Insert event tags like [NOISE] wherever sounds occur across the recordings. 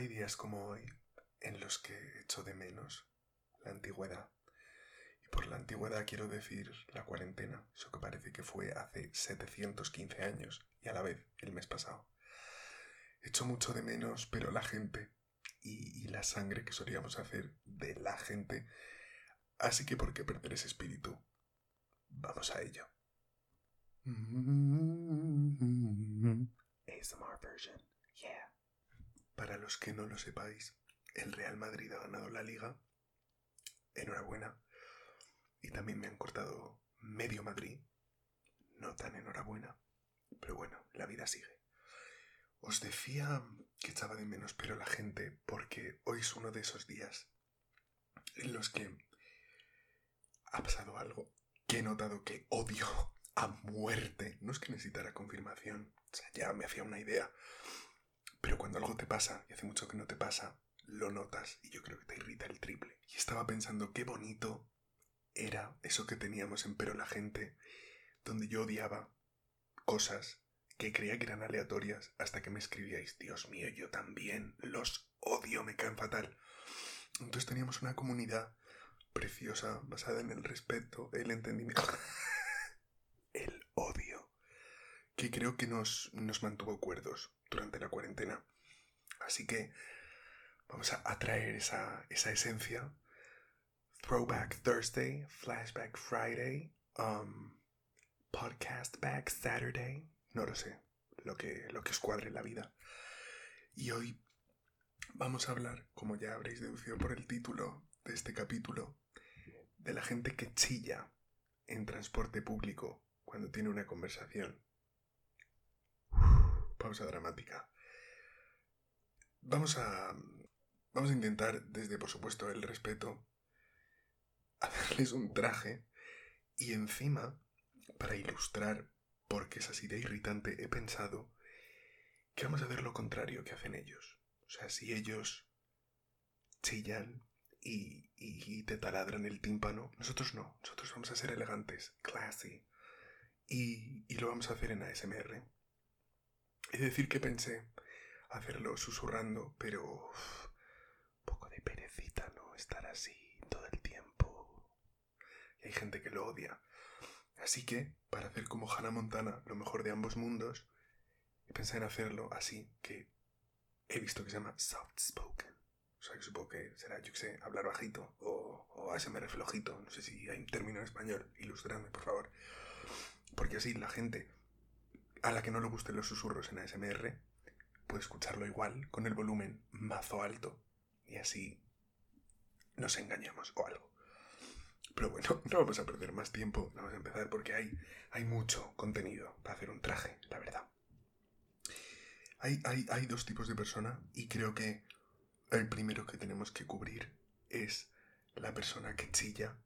Hay días como hoy en los que echo de menos la antigüedad. Y por la antigüedad quiero decir la cuarentena, eso que parece que fue hace 715 años y a la vez el mes pasado. Echo mucho de menos, pero la gente y, y la sangre que solíamos hacer de la gente. Así que, ¿por qué perder ese espíritu? Vamos a ello. ASMR version. Para los que no lo sepáis, el Real Madrid ha ganado la liga. Enhorabuena. Y también me han cortado medio Madrid. No tan enhorabuena. Pero bueno, la vida sigue. Os decía que echaba de menos, pero la gente, porque hoy es uno de esos días en los que ha pasado algo que he notado que odio a muerte. No es que necesitara confirmación, o sea, ya me hacía una idea. Pero cuando algo te pasa, y hace mucho que no te pasa, lo notas y yo creo que te irrita el triple. Y estaba pensando qué bonito era eso que teníamos en Pero la gente, donde yo odiaba cosas que creía que eran aleatorias hasta que me escribíais, Dios mío, yo también los odio, me caen fatal. Entonces teníamos una comunidad preciosa, basada en el respeto, el entendimiento, [LAUGHS] el que creo que nos, nos mantuvo cuerdos durante la cuarentena. Así que vamos a atraer esa, esa esencia. Throwback Thursday, Flashback Friday, um, Podcast Back Saturday, no lo sé, lo que, lo que escuadre la vida. Y hoy vamos a hablar, como ya habréis deducido por el título de este capítulo, de la gente que chilla en transporte público cuando tiene una conversación. Pausa dramática. Vamos a. Vamos a intentar, desde por supuesto el respeto, [LAUGHS] hacerles un traje y encima, para ilustrar por qué es así de irritante, he pensado que vamos a hacer lo contrario que hacen ellos. O sea, si ellos chillan y, te taladran el tímpano. Nosotros no, nosotros vamos a ser elegantes, classy. Y, y lo vamos a hacer en ASMR. Es decir, que pensé hacerlo susurrando, pero... un poco de perecita, ¿no? Estar así todo el tiempo. Y hay gente que lo odia. Así que, para hacer como Hannah Montana, lo mejor de ambos mundos, he pensado en hacerlo así, que he visto que se llama soft spoken. O sea, que supongo que será, yo que sé, hablar bajito o, o ASMR flojito. No sé si hay un término en español. Ilustradme, por favor. Porque así la gente a la que no le gusten los susurros en ASMR puede escucharlo igual, con el volumen mazo alto. Y así nos engañamos o algo. Pero bueno, [LAUGHS] no vamos a perder más tiempo. Vamos a empezar porque hay, hay mucho contenido para hacer un traje, la verdad. Hay, hay, hay dos tipos de persona y creo que el primero que tenemos que cubrir es la persona que chilla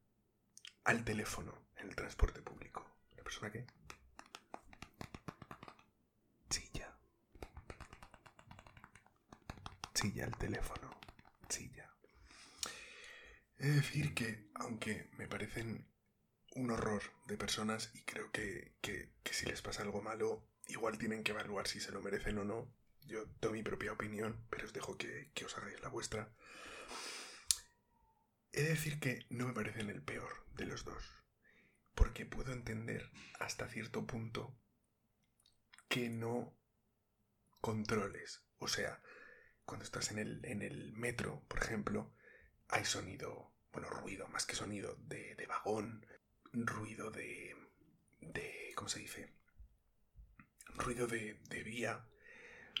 al teléfono en el transporte público. La persona que chilla. Chilla al teléfono. Chilla. Es decir que, aunque me parecen un horror de personas y creo que, que, que si les pasa algo malo, igual tienen que evaluar si se lo merecen o no, yo doy mi propia opinión, pero os dejo que, os hagáis la vuestra. He de decir que no me parecen el peor de los dos, porque puedo entender hasta cierto punto que no controles. O sea, cuando estás en el, en el metro, por ejemplo, hay sonido, bueno, ruido, más que sonido, de, de vagón, ruido de, de, ¿cómo se dice? Ruido de, de vía,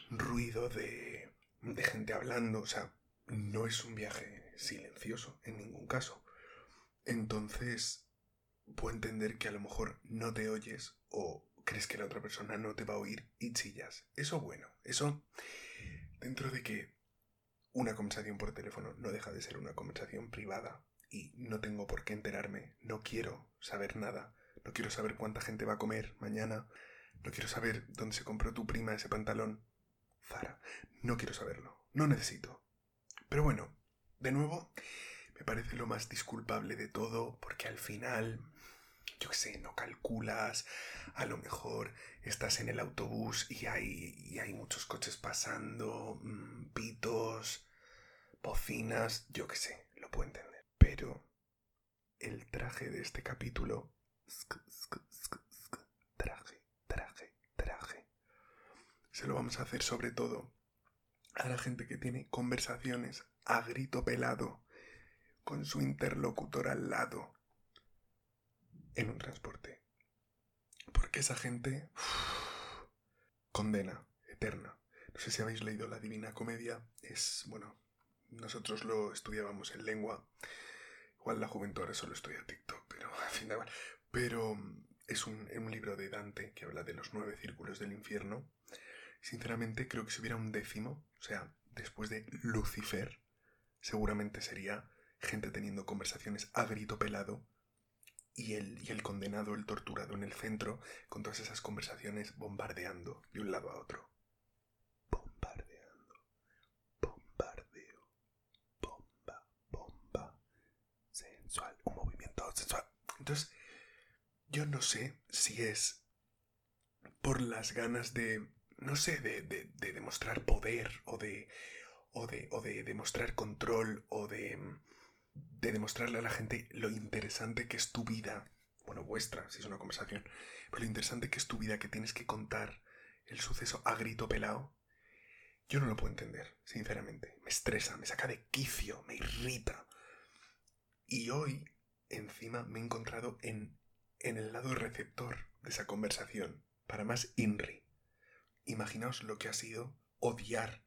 ruido de, de gente hablando, o sea, no es un viaje silencioso en ningún caso. Entonces, puedo entender que a lo mejor no te oyes o crees que la otra persona no te va a oír y chillas. Eso bueno, eso dentro de que una conversación por teléfono no deja de ser una conversación privada y no tengo por qué enterarme, no quiero saber nada, no quiero saber cuánta gente va a comer mañana, no quiero saber dónde se compró tu prima ese pantalón, Zara. No quiero saberlo. No necesito. Pero bueno, de nuevo, me parece lo más disculpable de todo porque al final yo qué sé, no calculas, a lo mejor estás en el autobús y hay, y hay muchos coches pasando, mm, pitos, bocinas, yo qué sé, lo puedo entender. Pero el traje de este capítulo... Traje, traje, traje. Se lo vamos a hacer sobre todo a la gente que tiene conversaciones a grito pelado con su interlocutor al lado en un transporte. Porque esa gente condena eterna. No sé si habéis leído La Divina Comedia. Es, bueno, nosotros lo estudiábamos en lengua. Igual la juventud ahora solo estudia TikTok, pero [LAUGHS] al fin de Pero es un, un libro de Dante que habla de los nueve círculos del infierno. Sinceramente creo que si hubiera un décimo, o sea, después de Lucifer, seguramente sería gente teniendo conversaciones a grito pelado y el, y el condenado, el torturado en el centro, con todas esas conversaciones bombardeando de un lado a otro. Bombardeando. Bombardeo. Bomba. Bomba. Sensual. Un movimiento sensual. Entonces, yo no sé si es por las ganas de, no sé, de, de, de demostrar poder o de, o de, o de demostrar control o de de demostrarle a la gente lo interesante que es tu vida, bueno, vuestra, si es una conversación, pero lo interesante que es tu vida, que tienes que contar el suceso a grito pelado, yo no lo puedo entender, sinceramente. Me estresa, me saca de quicio, me irrita. Y hoy, encima, me he encontrado en, en el lado receptor de esa conversación, para más INRI. Imaginaos lo que ha sido odiar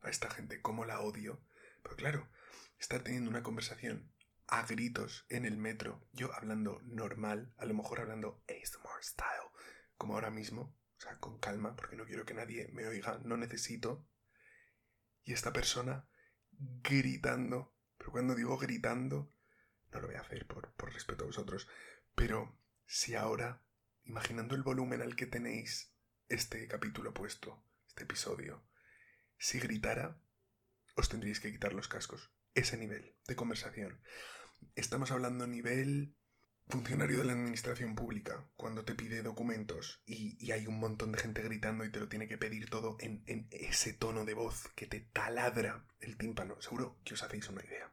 a esta gente, cómo la odio. Pero claro, estar teniendo una conversación a gritos en el metro, yo hablando normal, a lo mejor hablando ASMR style, como ahora mismo, o sea, con calma, porque no quiero que nadie me oiga, no necesito. Y esta persona gritando, pero cuando digo gritando, no lo voy a hacer por, por respeto a vosotros, pero si ahora, imaginando el volumen al que tenéis este capítulo puesto, este episodio, si gritara, os tendríais que quitar los cascos ese nivel de conversación. Estamos hablando a nivel funcionario de la administración pública, cuando te pide documentos y, hay un montón de gente gritando y te lo tiene que pedir todo en, en ese tono de voz que te taladra el tímpano. Seguro que os hacéis una idea.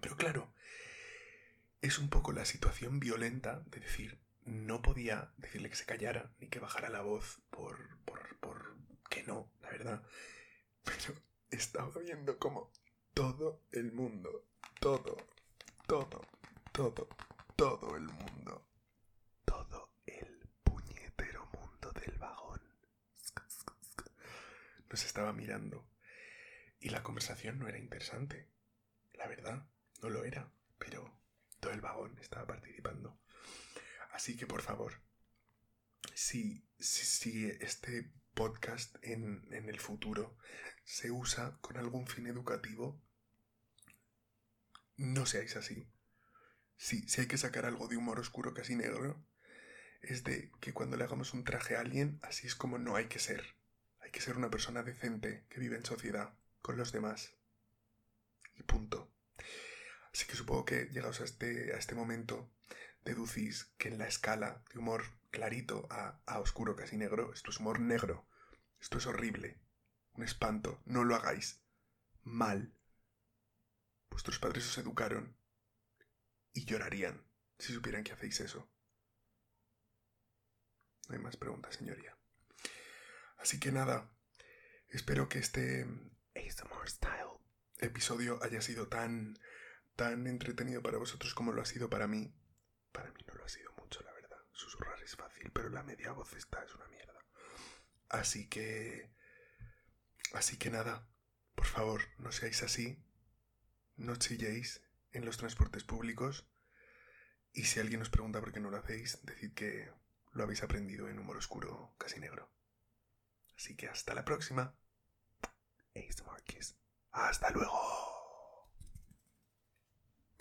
Pero claro, es un poco la situación violenta de decir, no podía decirle que se callara ni que bajara la voz por, por, por que no, la verdad. Pero estaba viendo como todo el mundo, todo, todo, todo, todo el mundo, todo el puñetero mundo del vagón. Nos estaba mirando. Y la conversación no era interesante. La verdad, no lo era. Pero todo el vagón estaba participando. Así que por favor, si, si, este podcast en, en el futuro se usa con algún fin educativo, no seáis así. Si, si hay que sacar algo de humor oscuro casi negro, es de que cuando le hagamos un traje a alguien, así es como no hay que ser. Hay que ser una persona decente que vive en sociedad con los demás. Y punto. Así que supongo que llegados a este, a este momento, deducís que en la escala de humor clarito a, a oscuro casi negro, esto es humor negro. Esto es horrible. Un espanto. No lo hagáis. Mal. Vuestros padres os educaron y llorarían si supieran que hacéis eso. No hay más preguntas, señoría. Así que nada, espero que este ASMR Style episodio haya sido tan, tan entretenido para vosotros como lo ha sido para mí. Para mí no lo ha sido mucho, la verdad. Susurrar es fácil, pero la media voz esta es una mierda. Así que... Así que nada, por favor, no seáis así no chilléis en los transportes públicos y si alguien os pregunta por qué no lo hacéis, decid que lo habéis aprendido en humor oscuro casi negro. Así que hasta la próxima. Ace Marquis. Hasta luego.